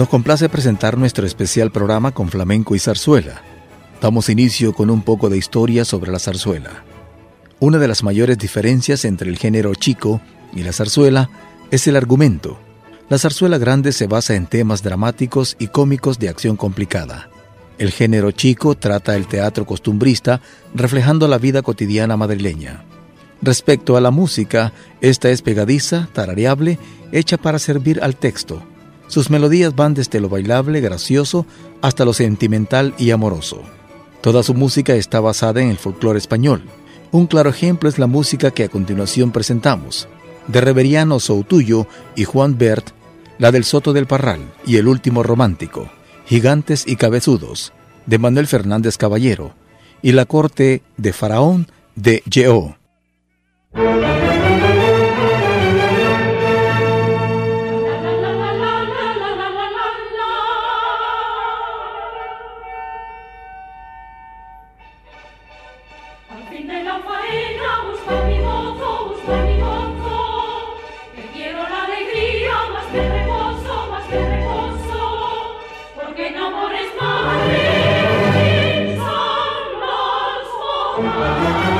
Nos complace presentar nuestro especial programa con flamenco y zarzuela. Damos inicio con un poco de historia sobre la zarzuela. Una de las mayores diferencias entre el género chico y la zarzuela es el argumento. La zarzuela grande se basa en temas dramáticos y cómicos de acción complicada. El género chico trata el teatro costumbrista reflejando la vida cotidiana madrileña. Respecto a la música, esta es pegadiza, tarareable, hecha para servir al texto sus melodías van desde lo bailable, gracioso, hasta lo sentimental y amoroso. Toda su música está basada en el folclore español. Un claro ejemplo es la música que a continuación presentamos, de Reveriano Soutuyo y Juan Bert, la del Soto del Parral y El Último Romántico, Gigantes y Cabezudos, de Manuel Fernández Caballero, y La Corte de Faraón de Música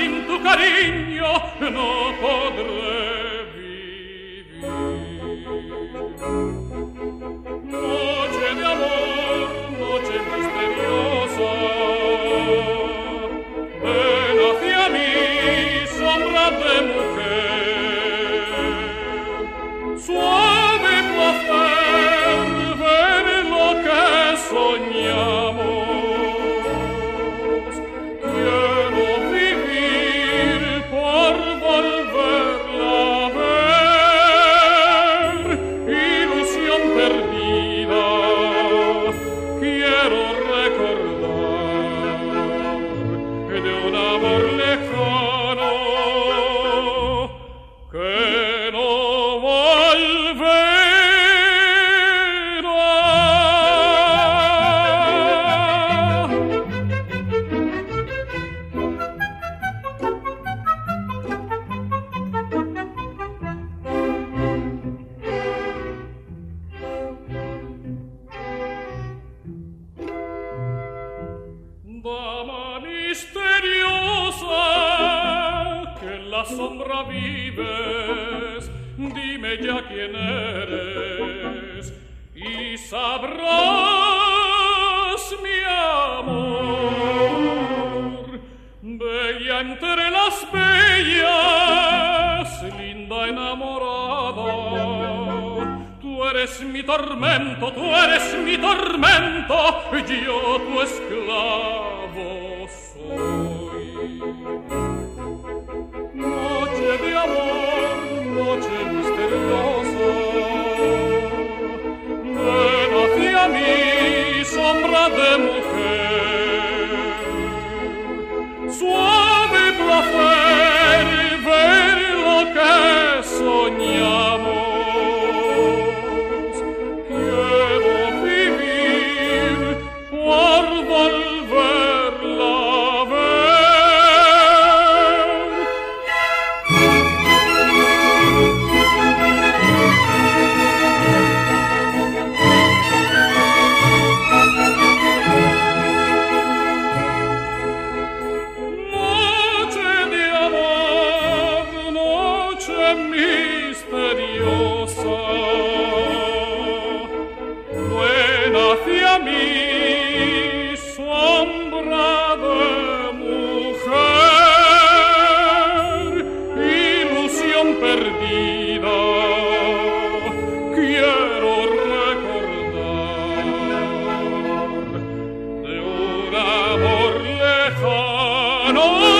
sin tu cariño no podré vivir. Noche de amor, noche misteriosa, ven hacia mí, sombra de sombra vives, dime ya quién eres y sabrás mi amor. Bella entre las bellas, linda enamorada, tú eres mi tormento, tú eres mi tormento, yo tu esclavo soy. mi sombra de mujer. Oh.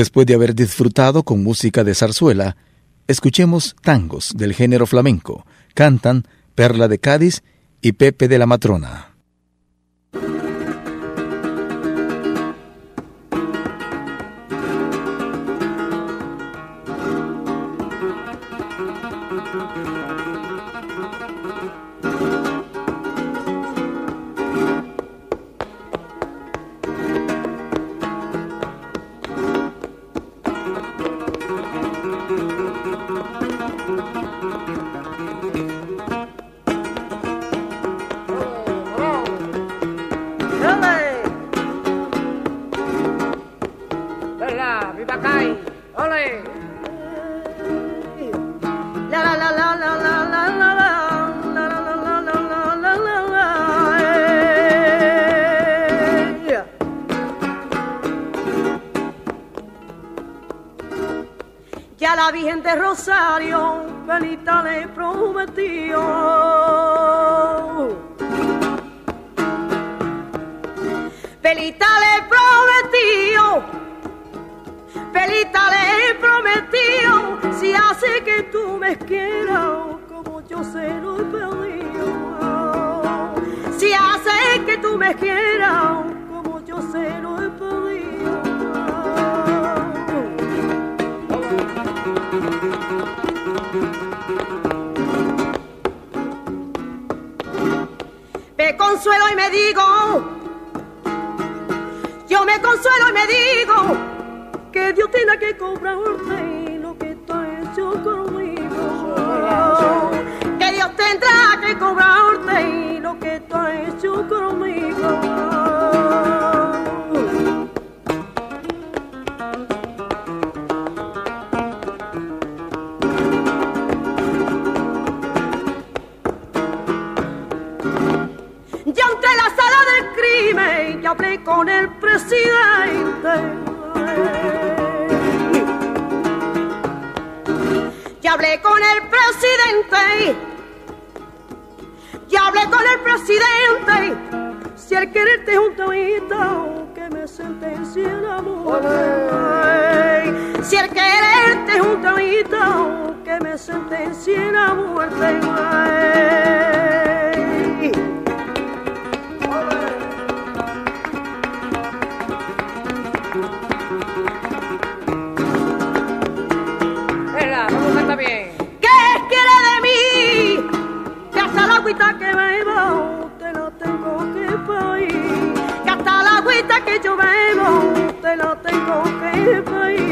Después de haber disfrutado con música de zarzuela, escuchemos tangos del género flamenco. Cantan Perla de Cádiz y Pepe de la Matrona. Rosario, Benita le prometió. Pelita le prometió, Pelita le prometió, si hace que tú me quieras como yo se lo he pedido. Si hace que tú me quieras consuelo y me digo, yo me consuelo y me digo que Dios tiene que cobrarte lo que tú has hecho conmigo. Que Dios tendrá que cobrarte hablé con el presidente. Ya hablé con el presidente. Ya hablé con el presidente. Si al quererte juntamente que me sentencie el amor. Ay, si el quererte juntamente que me sentencie la muerte. che giovemo te lo tengo che fai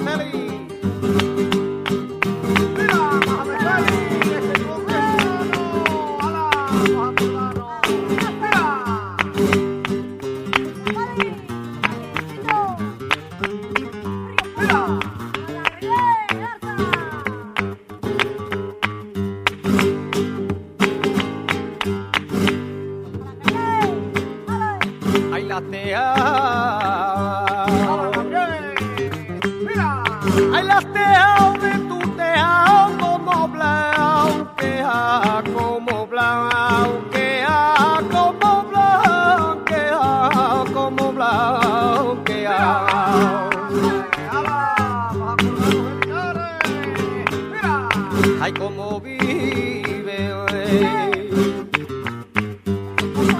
Melly.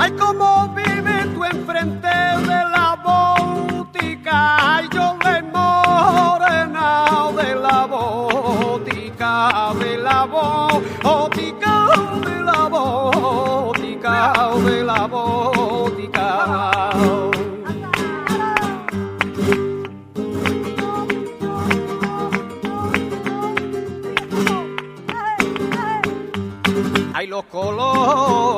Ay, cómo vive tú enfrente de la botica. Ay, yo le morena de la botica, de la botica, de la botica, de la botica. Ay, los colores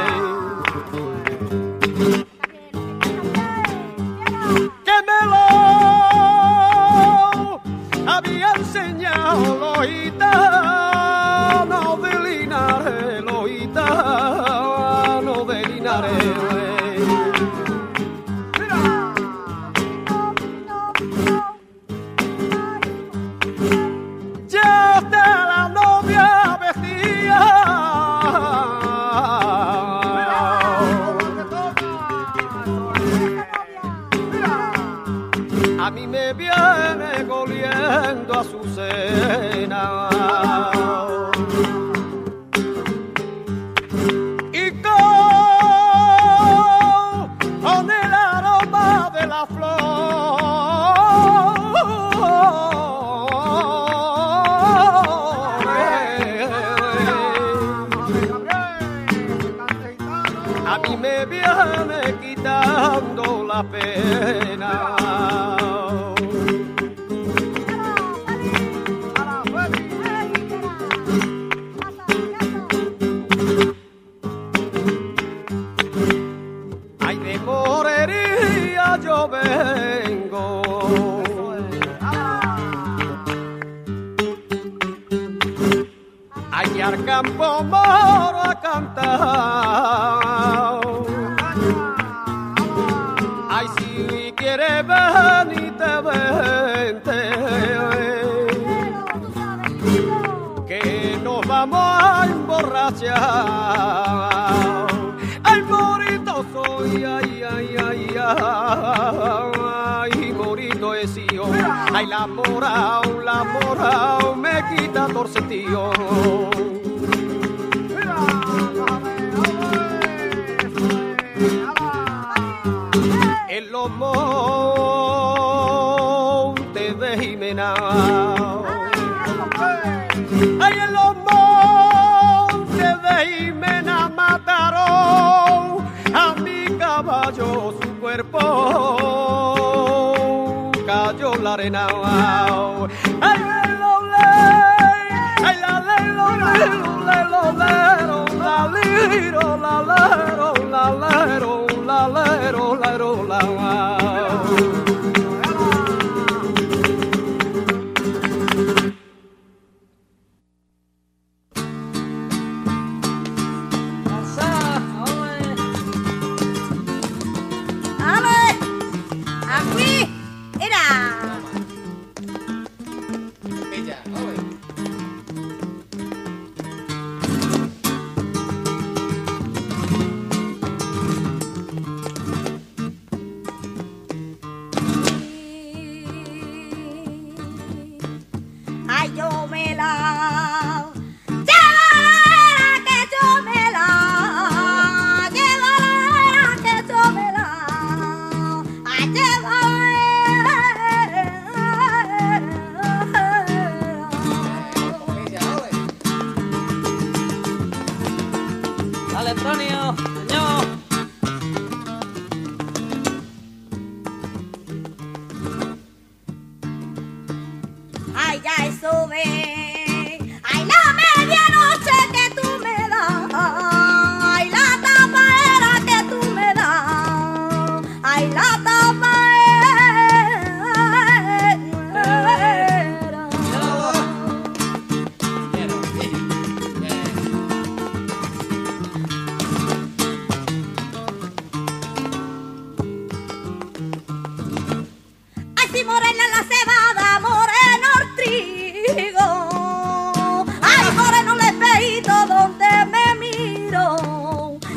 su cena. Y con el aroma de la flor. A mí me viene quitando la pena. eres bonita, gente, que nos vamos a emborrachar. Ay, morito soy, ay, ay, ay, ay, ay morito es yo. Ay, la morao, la morao, me quita torcetillo. En los montes de Jimena mataron a mi caballo, su cuerpo cayó la arena. Ay,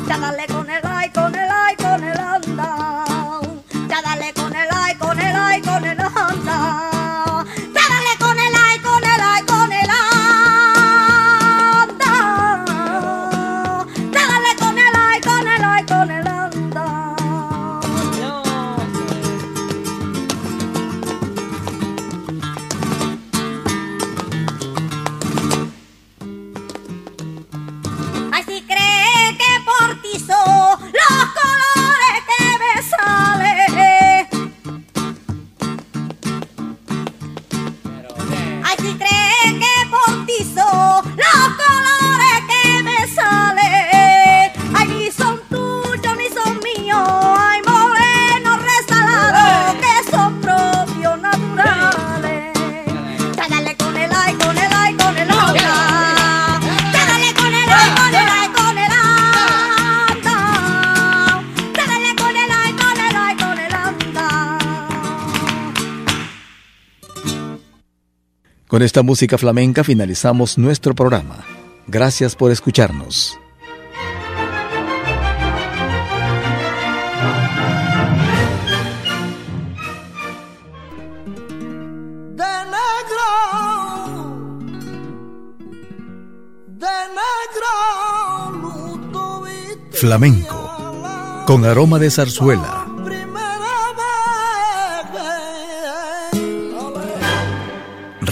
Chámale conejo con el. Con esta música flamenca finalizamos nuestro programa. Gracias por escucharnos. Flamenco, con aroma de zarzuela